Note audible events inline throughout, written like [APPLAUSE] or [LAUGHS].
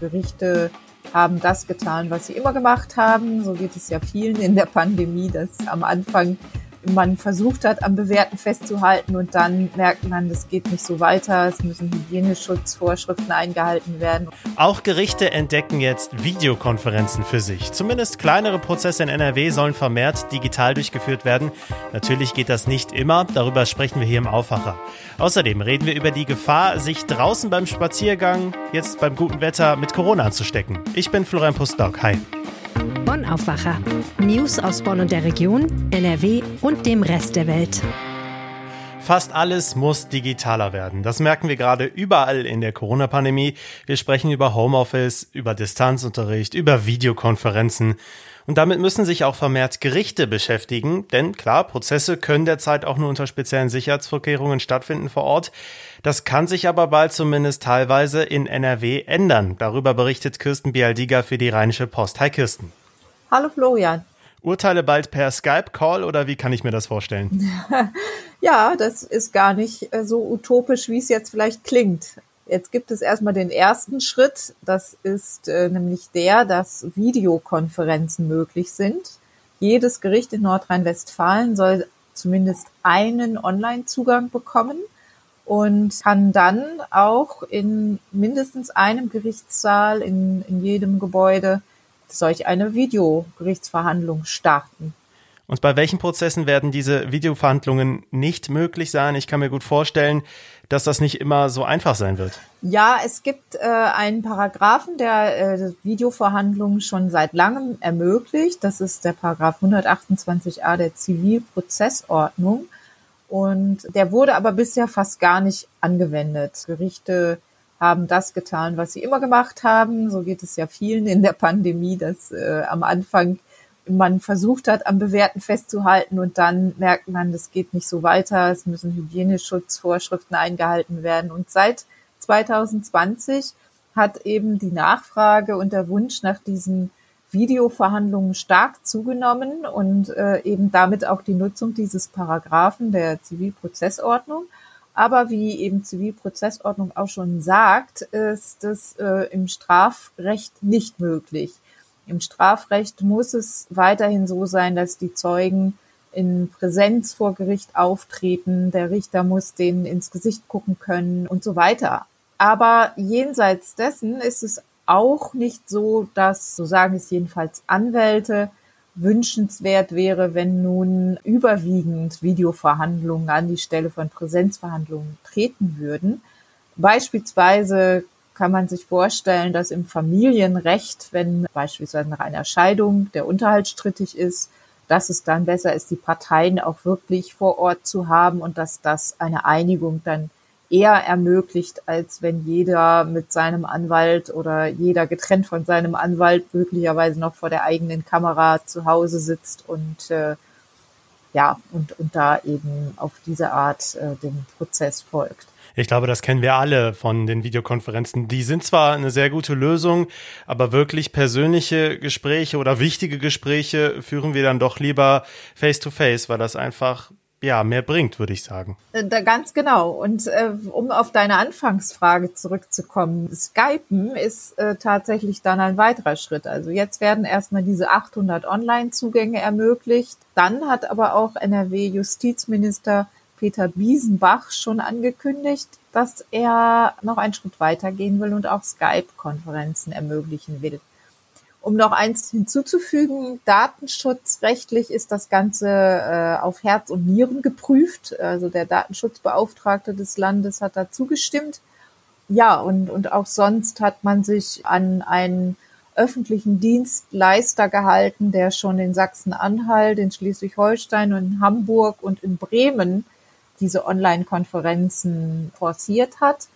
Gerichte haben das getan, was sie immer gemacht haben. So geht es ja vielen in der Pandemie, dass am Anfang man versucht hat, am Bewährten festzuhalten und dann merkt man, das geht nicht so weiter, es müssen Hygieneschutzvorschriften eingehalten werden. Auch Gerichte entdecken jetzt Videokonferenzen für sich. Zumindest kleinere Prozesse in NRW sollen vermehrt digital durchgeführt werden. Natürlich geht das nicht immer, darüber sprechen wir hier im Aufwacher. Außerdem reden wir über die Gefahr, sich draußen beim Spaziergang, jetzt beim guten Wetter, mit Corona anzustecken. Ich bin Florian Pustdock. Hi. Bonn Aufwacher. News aus Bonn und der Region, NRW und dem Rest der Welt. Fast alles muss digitaler werden. Das merken wir gerade überall in der Corona-Pandemie. Wir sprechen über Homeoffice, über Distanzunterricht, über Videokonferenzen. Und damit müssen sich auch vermehrt Gerichte beschäftigen, denn klar, Prozesse können derzeit auch nur unter speziellen Sicherheitsvorkehrungen stattfinden vor Ort. Das kann sich aber bald zumindest teilweise in NRW ändern. Darüber berichtet Kirsten Bialdiger für die Rheinische Post. Hi Kirsten. Hallo Florian. Urteile bald per Skype-Call oder wie kann ich mir das vorstellen? [LAUGHS] ja, das ist gar nicht äh, so utopisch, wie es jetzt vielleicht klingt. Jetzt gibt es erstmal den ersten Schritt. Das ist äh, nämlich der, dass Videokonferenzen möglich sind. Jedes Gericht in Nordrhein-Westfalen soll zumindest einen Online-Zugang bekommen und kann dann auch in mindestens einem Gerichtssaal in, in jedem Gebäude solch eine Videogerichtsverhandlung starten. Und bei welchen Prozessen werden diese Videoverhandlungen nicht möglich sein? Ich kann mir gut vorstellen, dass das nicht immer so einfach sein wird. Ja, es gibt äh, einen Paragraphen, der äh, Videoverhandlungen schon seit langem ermöglicht. Das ist der Paragraph 128a der Zivilprozessordnung. Und der wurde aber bisher fast gar nicht angewendet. Gerichte haben das getan, was sie immer gemacht haben. So geht es ja vielen in der Pandemie, dass äh, am Anfang man versucht hat, am Bewährten festzuhalten und dann merkt man, das geht nicht so weiter. Es müssen Hygieneschutzvorschriften eingehalten werden. Und seit 2020 hat eben die Nachfrage und der Wunsch nach diesen Videoverhandlungen stark zugenommen und äh, eben damit auch die Nutzung dieses Paragraphen der Zivilprozessordnung. Aber wie eben Zivilprozessordnung auch schon sagt, ist es äh, im Strafrecht nicht möglich. Im Strafrecht muss es weiterhin so sein, dass die Zeugen in Präsenz vor Gericht auftreten, der Richter muss denen ins Gesicht gucken können und so weiter. Aber jenseits dessen ist es auch nicht so, dass, so sagen es jedenfalls Anwälte, wünschenswert wäre, wenn nun überwiegend Videoverhandlungen an die Stelle von Präsenzverhandlungen treten würden. Beispielsweise kann man sich vorstellen, dass im Familienrecht, wenn beispielsweise nach einer Scheidung der Unterhalt strittig ist, dass es dann besser ist, die Parteien auch wirklich vor Ort zu haben und dass das eine Einigung dann eher ermöglicht, als wenn jeder mit seinem Anwalt oder jeder getrennt von seinem Anwalt möglicherweise noch vor der eigenen Kamera zu Hause sitzt und äh, ja und und da eben auf diese Art äh, den Prozess folgt. Ich glaube, das kennen wir alle von den Videokonferenzen. Die sind zwar eine sehr gute Lösung, aber wirklich persönliche Gespräche oder wichtige Gespräche führen wir dann doch lieber face to face, weil das einfach ja, mehr bringt, würde ich sagen. Äh, da, ganz genau. Und äh, um auf deine Anfangsfrage zurückzukommen, Skypen ist äh, tatsächlich dann ein weiterer Schritt. Also jetzt werden erstmal diese 800 Online-Zugänge ermöglicht. Dann hat aber auch NRW-Justizminister Peter Biesenbach schon angekündigt, dass er noch einen Schritt weitergehen will und auch Skype-Konferenzen ermöglichen will. Um noch eins hinzuzufügen, datenschutzrechtlich ist das Ganze äh, auf Herz und Nieren geprüft. Also der Datenschutzbeauftragte des Landes hat da zugestimmt. Ja, und, und auch sonst hat man sich an einen öffentlichen Dienstleister gehalten, der schon in Sachsen-Anhalt, in Schleswig-Holstein und in Hamburg und in Bremen diese Online-Konferenzen forciert hat.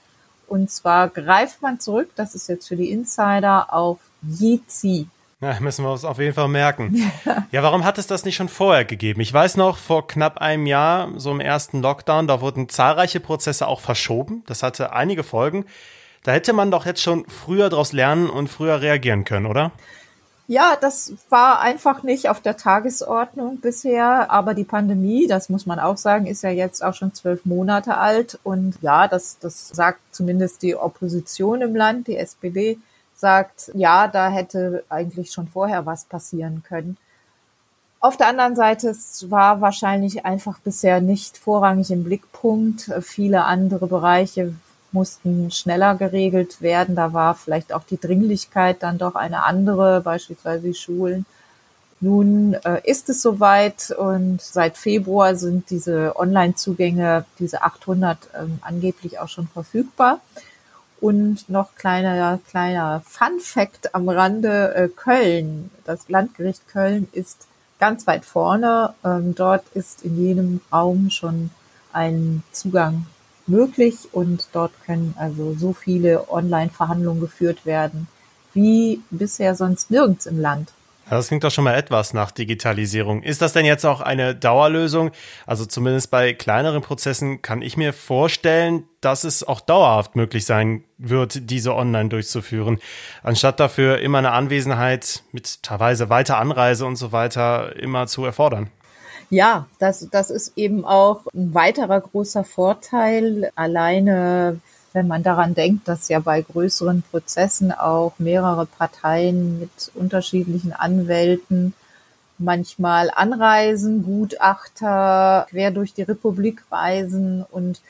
Und zwar greift man zurück, das ist jetzt für die Insider, auf Jitsi. Ja, müssen wir uns auf jeden Fall merken. Ja, warum hat es das nicht schon vorher gegeben? Ich weiß noch, vor knapp einem Jahr, so im ersten Lockdown, da wurden zahlreiche Prozesse auch verschoben. Das hatte einige Folgen. Da hätte man doch jetzt schon früher daraus lernen und früher reagieren können, oder? Ja, das war einfach nicht auf der Tagesordnung bisher. Aber die Pandemie, das muss man auch sagen, ist ja jetzt auch schon zwölf Monate alt. Und ja, das, das sagt zumindest die Opposition im Land, die SPD, sagt, ja, da hätte eigentlich schon vorher was passieren können. Auf der anderen Seite, es war wahrscheinlich einfach bisher nicht vorrangig im Blickpunkt. Viele andere Bereiche mussten schneller geregelt werden. Da war vielleicht auch die Dringlichkeit dann doch eine andere, beispielsweise die Schulen. Nun äh, ist es soweit und seit Februar sind diese Online-Zugänge, diese 800 ähm, angeblich auch schon verfügbar. Und noch kleiner, kleiner Fun Fact am Rande, äh, Köln, das Landgericht Köln ist ganz weit vorne. Ähm, dort ist in jedem Raum schon ein Zugang möglich und dort können also so viele Online-Verhandlungen geführt werden wie bisher sonst nirgends im Land. Das klingt doch schon mal etwas nach Digitalisierung. Ist das denn jetzt auch eine Dauerlösung? Also zumindest bei kleineren Prozessen kann ich mir vorstellen, dass es auch dauerhaft möglich sein wird, diese online durchzuführen, anstatt dafür immer eine Anwesenheit mit teilweise weiter Anreise und so weiter immer zu erfordern. Ja, das, das ist eben auch ein weiterer großer Vorteil. Alleine wenn man daran denkt, dass ja bei größeren Prozessen auch mehrere Parteien mit unterschiedlichen Anwälten manchmal anreisen, Gutachter quer durch die Republik reisen und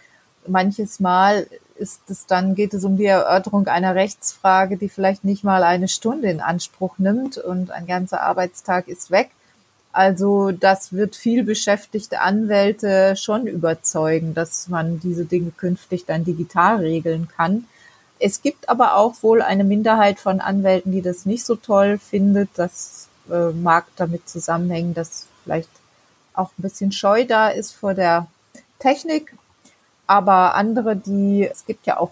manches Mal ist es dann, geht es um die Erörterung einer Rechtsfrage, die vielleicht nicht mal eine Stunde in Anspruch nimmt und ein ganzer Arbeitstag ist weg. Also das wird viel beschäftigte Anwälte schon überzeugen, dass man diese Dinge künftig dann digital regeln kann. Es gibt aber auch wohl eine Minderheit von Anwälten, die das nicht so toll findet. Das äh, mag damit zusammenhängen, dass vielleicht auch ein bisschen Scheu da ist vor der Technik. Aber andere, die, es gibt ja auch,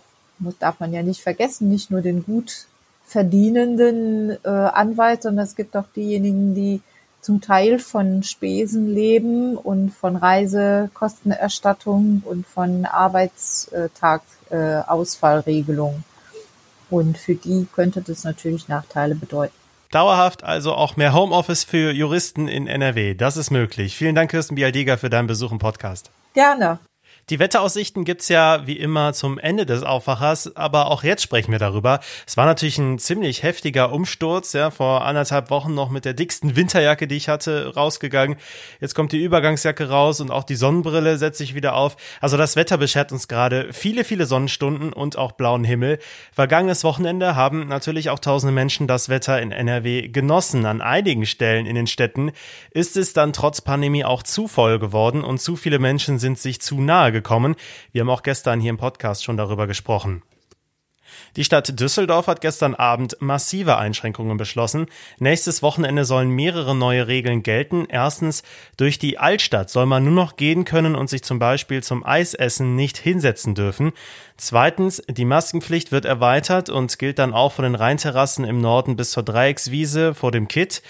darf man ja nicht vergessen, nicht nur den gut verdienenden äh, Anwalt, sondern es gibt auch diejenigen, die zum Teil von Spesen leben und von Reisekostenerstattung und von Arbeitstagausfallregelung. Und für die könnte das natürlich Nachteile bedeuten. Dauerhaft also auch mehr Homeoffice für Juristen in NRW. Das ist möglich. Vielen Dank, Kirsten Bialdiga, für deinen Besuch im Podcast. Gerne. Die Wetteraussichten gibt's ja wie immer zum Ende des Aufwachers, aber auch jetzt sprechen wir darüber. Es war natürlich ein ziemlich heftiger Umsturz, ja, vor anderthalb Wochen noch mit der dicksten Winterjacke, die ich hatte, rausgegangen. Jetzt kommt die Übergangsjacke raus und auch die Sonnenbrille setzt sich wieder auf. Also das Wetter beschert uns gerade viele, viele Sonnenstunden und auch blauen Himmel. Vergangenes Wochenende haben natürlich auch tausende Menschen das Wetter in NRW genossen. An einigen Stellen in den Städten ist es dann trotz Pandemie auch zu voll geworden und zu viele Menschen sind sich zu nahe gekommen. Wir haben auch gestern hier im Podcast schon darüber gesprochen. Die Stadt Düsseldorf hat gestern Abend massive Einschränkungen beschlossen. Nächstes Wochenende sollen mehrere neue Regeln gelten. Erstens, durch die Altstadt soll man nur noch gehen können und sich zum Beispiel zum Eisessen nicht hinsetzen dürfen. Zweitens, die Maskenpflicht wird erweitert und gilt dann auch von den Rheinterrassen im Norden bis zur Dreieckswiese vor dem Kitt.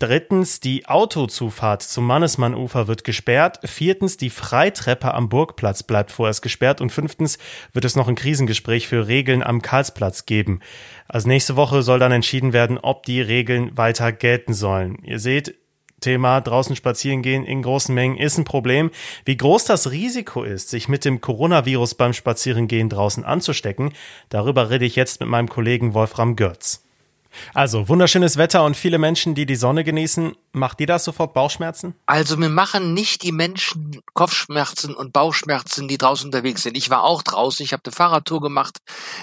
Drittens, die Autozufahrt zum Mannesmannufer wird gesperrt. Viertens, die Freitreppe am Burgplatz bleibt vorerst gesperrt. Und fünftens wird es noch ein Krisengespräch für Regeln am Karlsplatz geben. Also nächste Woche soll dann entschieden werden, ob die Regeln weiter gelten sollen. Ihr seht, Thema draußen spazieren gehen in großen Mengen ist ein Problem. Wie groß das Risiko ist, sich mit dem Coronavirus beim Spazierengehen draußen anzustecken, darüber rede ich jetzt mit meinem Kollegen Wolfram Görz. Also, wunderschönes Wetter und viele Menschen, die die Sonne genießen. Macht dir das sofort Bauchschmerzen? Also, mir machen nicht die Menschen Kopfschmerzen und Bauchschmerzen, die draußen unterwegs sind. Ich war auch draußen, ich habe eine Fahrradtour gemacht.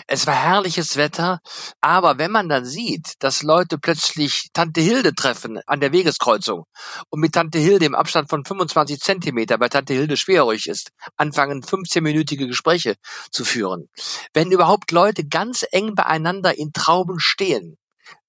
Es war herrliches Wetter. Aber wenn man dann sieht, dass Leute plötzlich Tante Hilde treffen an der Wegeskreuzung und mit Tante Hilde im Abstand von 25 Zentimeter, weil Tante Hilde schwerhörig ist, anfangen 15-minütige Gespräche zu führen. Wenn überhaupt Leute ganz eng beieinander in Trauben stehen,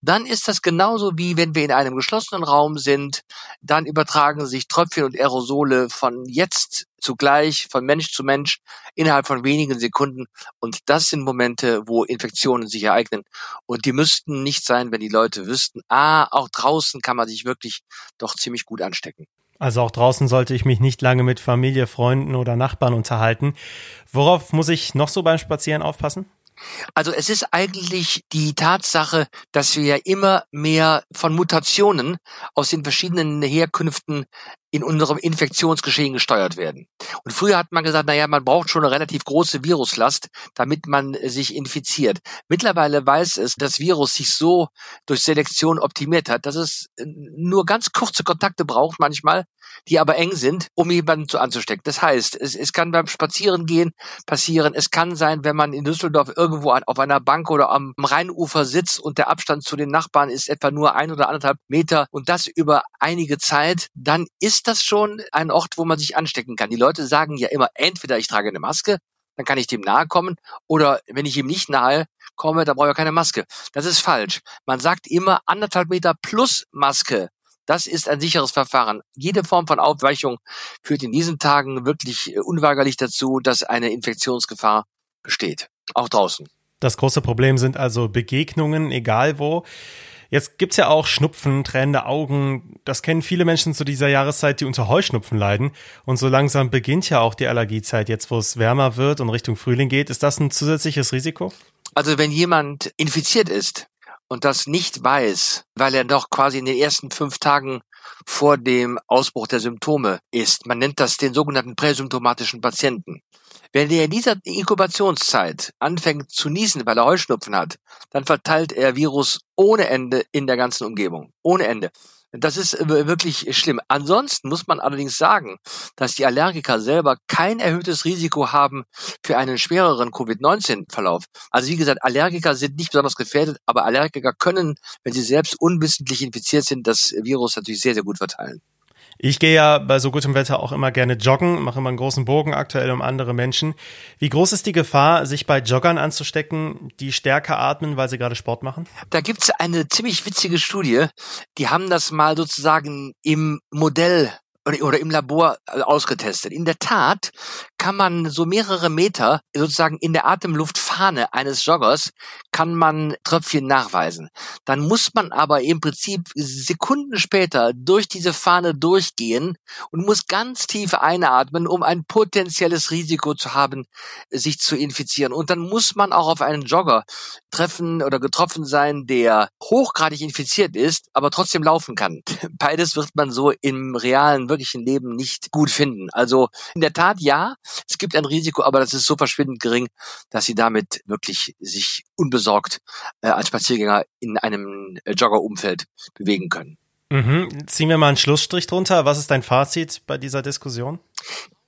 dann ist das genauso wie wenn wir in einem geschlossenen Raum sind, dann übertragen sich Tröpfchen und Aerosole von jetzt zugleich, von Mensch zu Mensch innerhalb von wenigen Sekunden. Und das sind Momente, wo Infektionen sich ereignen. Und die müssten nicht sein, wenn die Leute wüssten, ah, auch draußen kann man sich wirklich doch ziemlich gut anstecken. Also auch draußen sollte ich mich nicht lange mit Familie, Freunden oder Nachbarn unterhalten. Worauf muss ich noch so beim Spazieren aufpassen? Also es ist eigentlich die Tatsache, dass wir immer mehr von Mutationen aus den verschiedenen Herkünften in unserem Infektionsgeschehen gesteuert werden. Und früher hat man gesagt, naja, man braucht schon eine relativ große Viruslast, damit man sich infiziert. Mittlerweile weiß es, das Virus sich so durch Selektion optimiert hat, dass es nur ganz kurze Kontakte braucht manchmal, die aber eng sind, um jemanden zu anzustecken. Das heißt, es, es kann beim Spazierengehen passieren. Es kann sein, wenn man in Düsseldorf irgendwo auf einer Bank oder am Rheinufer sitzt und der Abstand zu den Nachbarn ist etwa nur ein oder anderthalb Meter und das über einige Zeit, dann ist das schon ein Ort, wo man sich anstecken kann. Die Leute sagen ja immer, entweder ich trage eine Maske, dann kann ich dem nahe kommen, oder wenn ich ihm nicht nahe komme, dann brauche ich keine Maske. Das ist falsch. Man sagt immer anderthalb Meter plus Maske. Das ist ein sicheres Verfahren. Jede Form von Aufweichung führt in diesen Tagen wirklich äh, unweigerlich dazu, dass eine Infektionsgefahr besteht. Auch draußen. Das große Problem sind also Begegnungen, egal wo. Jetzt gibt's ja auch Schnupfen, tränende Augen. Das kennen viele Menschen zu dieser Jahreszeit, die unter Heuschnupfen leiden. Und so langsam beginnt ja auch die Allergiezeit. Jetzt, wo es wärmer wird und Richtung Frühling geht, ist das ein zusätzliches Risiko? Also wenn jemand infiziert ist, und das nicht weiß, weil er doch quasi in den ersten fünf Tagen vor dem Ausbruch der Symptome ist. Man nennt das den sogenannten präsymptomatischen Patienten. Wenn er in dieser Inkubationszeit anfängt zu niesen, weil er Heuschnupfen hat, dann verteilt er Virus ohne Ende in der ganzen Umgebung. Ohne Ende. Das ist äh, wirklich schlimm. Ansonsten muss man allerdings sagen, dass die Allergiker selber kein erhöhtes Risiko haben für einen schwereren Covid-19-Verlauf. Also wie gesagt, Allergiker sind nicht besonders gefährdet, aber Allergiker können, wenn sie selbst unwissentlich infiziert sind, das Virus natürlich sehr, sehr gut verteilen. Ich gehe ja bei so gutem Wetter auch immer gerne joggen, mache immer einen großen Bogen aktuell um andere Menschen. Wie groß ist die Gefahr, sich bei Joggern anzustecken, die stärker atmen, weil sie gerade Sport machen? Da gibt's eine ziemlich witzige Studie. Die haben das mal sozusagen im Modell oder im Labor äh, ausgetestet. In der Tat kann man so mehrere Meter sozusagen in der Atemluftfahne eines Joggers kann man Tröpfchen nachweisen. Dann muss man aber im Prinzip Sekunden später durch diese Fahne durchgehen und muss ganz tief einatmen, um ein potenzielles Risiko zu haben, sich zu infizieren. Und dann muss man auch auf einen Jogger treffen oder getroffen sein, der hochgradig infiziert ist, aber trotzdem laufen kann. [LAUGHS] Beides wird man so im realen, wirklichen Leben nicht gut finden. Also in der Tat ja, es gibt ein Risiko, aber das ist so verschwindend gering, dass sie damit wirklich sich unbesorgt äh, als Spaziergänger in einem äh, Joggerumfeld bewegen können. Mhm. Ziehen wir mal einen Schlussstrich drunter. Was ist dein Fazit bei dieser Diskussion?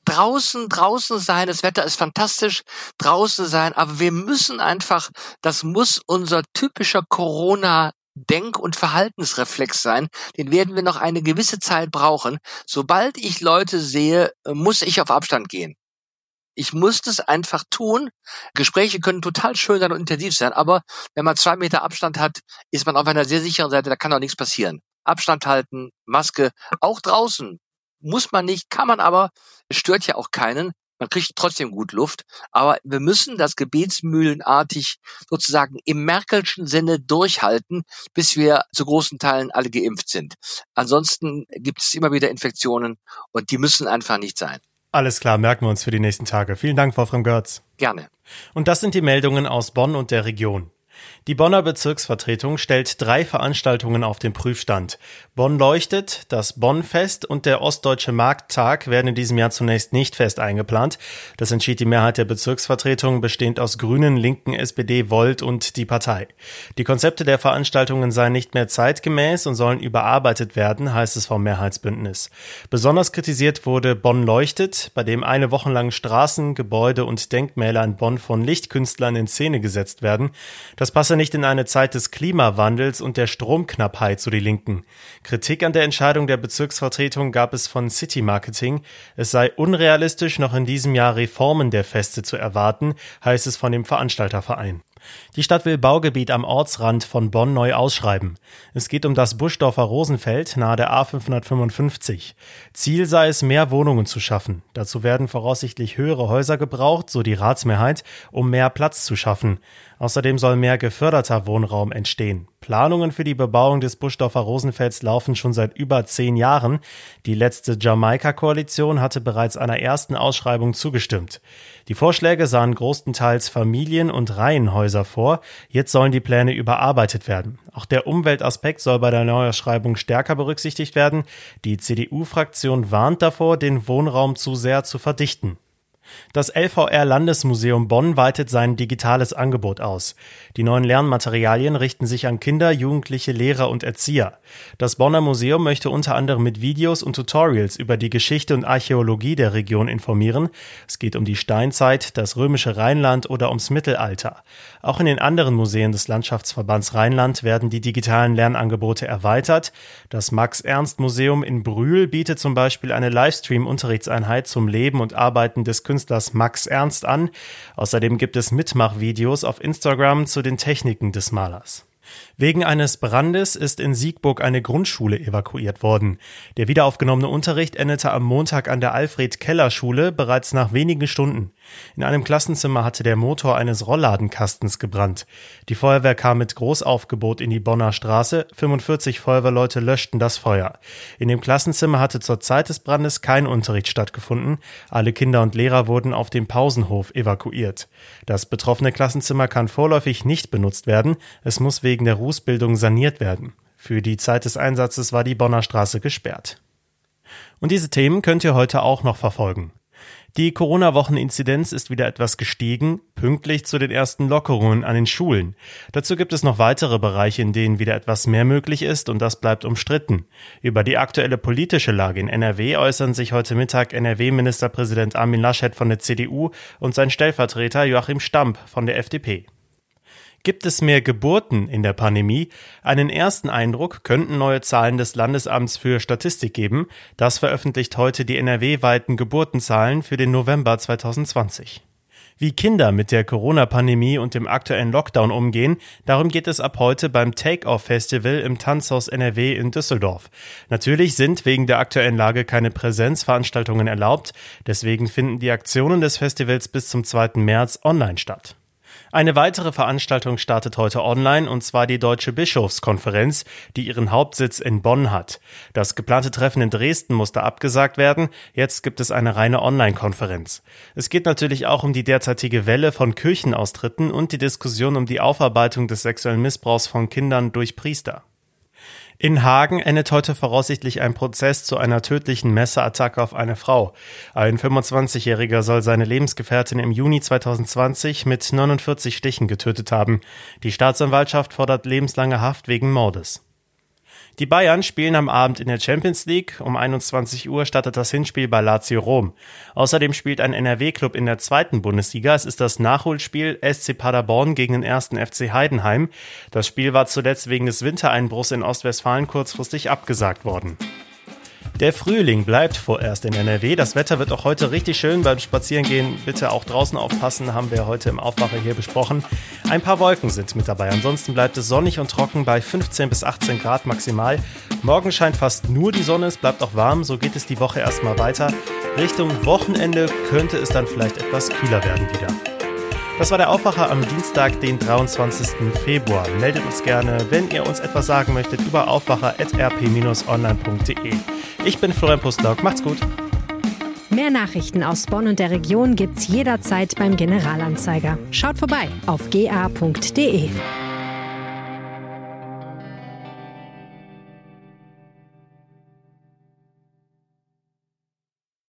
draußen, draußen sein, das Wetter ist fantastisch, draußen sein, aber wir müssen einfach, das muss unser typischer Corona Denk- und Verhaltensreflex sein. Den werden wir noch eine gewisse Zeit brauchen. Sobald ich Leute sehe, muss ich auf Abstand gehen. Ich muss das einfach tun. Gespräche können total schön sein und intensiv sein, aber wenn man zwei Meter Abstand hat, ist man auf einer sehr sicheren Seite, da kann auch nichts passieren. Abstand halten, Maske, auch draußen. Muss man nicht, kann man aber, es stört ja auch keinen. Man kriegt trotzdem gut Luft, aber wir müssen das gebetsmühlenartig sozusagen im Merkelschen Sinne durchhalten, bis wir zu großen Teilen alle geimpft sind. Ansonsten gibt es immer wieder Infektionen und die müssen einfach nicht sein. Alles klar, merken wir uns für die nächsten Tage. Vielen Dank, Wolfram Görz. Gerne. Und das sind die Meldungen aus Bonn und der Region. Die Bonner Bezirksvertretung stellt drei Veranstaltungen auf den Prüfstand. Bonn leuchtet, das Bonnfest und der Ostdeutsche Markttag werden in diesem Jahr zunächst nicht fest eingeplant. Das entschied die Mehrheit der Bezirksvertretung, bestehend aus Grünen, Linken, SPD, Volt und die Partei. Die Konzepte der Veranstaltungen seien nicht mehr zeitgemäß und sollen überarbeitet werden, heißt es vom Mehrheitsbündnis. Besonders kritisiert wurde Bonn leuchtet, bei dem eine Woche lang Straßen, Gebäude und Denkmäler in Bonn von Lichtkünstlern in Szene gesetzt werden. Das passe nicht in eine Zeit des Klimawandels und der Stromknappheit, so die Linken. Kritik an der Entscheidung der Bezirksvertretung gab es von City Marketing. Es sei unrealistisch, noch in diesem Jahr Reformen der Feste zu erwarten, heißt es von dem Veranstalterverein. Die Stadt will Baugebiet am Ortsrand von Bonn neu ausschreiben. Es geht um das Buschdorfer Rosenfeld nahe der A555. Ziel sei es, mehr Wohnungen zu schaffen. Dazu werden voraussichtlich höhere Häuser gebraucht, so die Ratsmehrheit, um mehr Platz zu schaffen. Außerdem soll mehr geförderter Wohnraum entstehen. Planungen für die Bebauung des Buschdorfer Rosenfelds laufen schon seit über zehn Jahren. Die letzte Jamaika-Koalition hatte bereits einer ersten Ausschreibung zugestimmt. Die Vorschläge sahen großenteils Familien- und Reihenhäuser vor. Jetzt sollen die Pläne überarbeitet werden. Auch der Umweltaspekt soll bei der Neuausschreibung stärker berücksichtigt werden. Die CDU-Fraktion warnt davor, den Wohnraum zu sehr zu verdichten. Das LVR Landesmuseum Bonn weitet sein digitales Angebot aus. Die neuen Lernmaterialien richten sich an Kinder, Jugendliche, Lehrer und Erzieher. Das Bonner Museum möchte unter anderem mit Videos und Tutorials über die Geschichte und Archäologie der Region informieren. Es geht um die Steinzeit, das römische Rheinland oder ums Mittelalter. Auch in den anderen Museen des Landschaftsverbands Rheinland werden die digitalen Lernangebote erweitert. Das Max-Ernst-Museum in Brühl bietet zum Beispiel eine Livestream-Unterrichtseinheit zum Leben und Arbeiten des Künstlers Künstlers Max Ernst an. Außerdem gibt es Mitmachvideos auf Instagram zu den Techniken des Malers. Wegen eines Brandes ist in Siegburg eine Grundschule evakuiert worden. Der wiederaufgenommene Unterricht endete am Montag an der Alfred-Keller-Schule bereits nach wenigen Stunden. In einem Klassenzimmer hatte der Motor eines Rollladenkastens gebrannt. Die Feuerwehr kam mit Großaufgebot in die Bonner Straße. 45 Feuerwehrleute löschten das Feuer. In dem Klassenzimmer hatte zur Zeit des Brandes kein Unterricht stattgefunden. Alle Kinder und Lehrer wurden auf dem Pausenhof evakuiert. Das betroffene Klassenzimmer kann vorläufig nicht benutzt werden. Es muss wegen der Rußbildung saniert werden. Für die Zeit des Einsatzes war die Bonner Straße gesperrt. Und diese Themen könnt ihr heute auch noch verfolgen. Die Corona-Wochen-Inzidenz ist wieder etwas gestiegen, pünktlich zu den ersten Lockerungen an den Schulen. Dazu gibt es noch weitere Bereiche, in denen wieder etwas mehr möglich ist, und das bleibt umstritten. Über die aktuelle politische Lage in NRW äußern sich heute Mittag NRW-Ministerpräsident Armin Laschet von der CDU und sein Stellvertreter Joachim Stamp von der FDP. Gibt es mehr Geburten in der Pandemie? Einen ersten Eindruck könnten neue Zahlen des Landesamts für Statistik geben. Das veröffentlicht heute die NRW-weiten Geburtenzahlen für den November 2020. Wie Kinder mit der Corona-Pandemie und dem aktuellen Lockdown umgehen, darum geht es ab heute beim Take-Off-Festival im Tanzhaus NRW in Düsseldorf. Natürlich sind wegen der aktuellen Lage keine Präsenzveranstaltungen erlaubt, deswegen finden die Aktionen des Festivals bis zum 2. März online statt. Eine weitere Veranstaltung startet heute online, und zwar die Deutsche Bischofskonferenz, die ihren Hauptsitz in Bonn hat. Das geplante Treffen in Dresden musste abgesagt werden, jetzt gibt es eine reine Online-Konferenz. Es geht natürlich auch um die derzeitige Welle von Kirchenaustritten und die Diskussion um die Aufarbeitung des sexuellen Missbrauchs von Kindern durch Priester. In Hagen endet heute voraussichtlich ein Prozess zu einer tödlichen Messerattacke auf eine Frau. Ein 25-Jähriger soll seine Lebensgefährtin im Juni 2020 mit 49 Stichen getötet haben. Die Staatsanwaltschaft fordert lebenslange Haft wegen Mordes. Die Bayern spielen am Abend in der Champions League. Um 21 Uhr startet das Hinspiel bei Lazio Rom. Außerdem spielt ein NRW-Club in der zweiten Bundesliga. Es ist das Nachholspiel SC Paderborn gegen den ersten FC Heidenheim. Das Spiel war zuletzt wegen des Wintereinbruchs in Ostwestfalen kurzfristig abgesagt worden. Der Frühling bleibt vorerst in NRW. Das Wetter wird auch heute richtig schön beim Spazierengehen. Bitte auch draußen aufpassen, haben wir heute im Aufwacher hier besprochen. Ein paar Wolken sind mit dabei. Ansonsten bleibt es sonnig und trocken bei 15 bis 18 Grad maximal. Morgen scheint fast nur die Sonne, es bleibt auch warm. So geht es die Woche erstmal weiter. Richtung Wochenende könnte es dann vielleicht etwas kühler werden wieder. Das war der Aufwacher am Dienstag, den 23. Februar. Meldet uns gerne, wenn ihr uns etwas sagen möchtet, über aufwacher.rp-online.de. Ich bin Florian Pustlauk. Macht's gut. Mehr Nachrichten aus Bonn und der Region gibt's jederzeit beim Generalanzeiger. Schaut vorbei auf ga.de.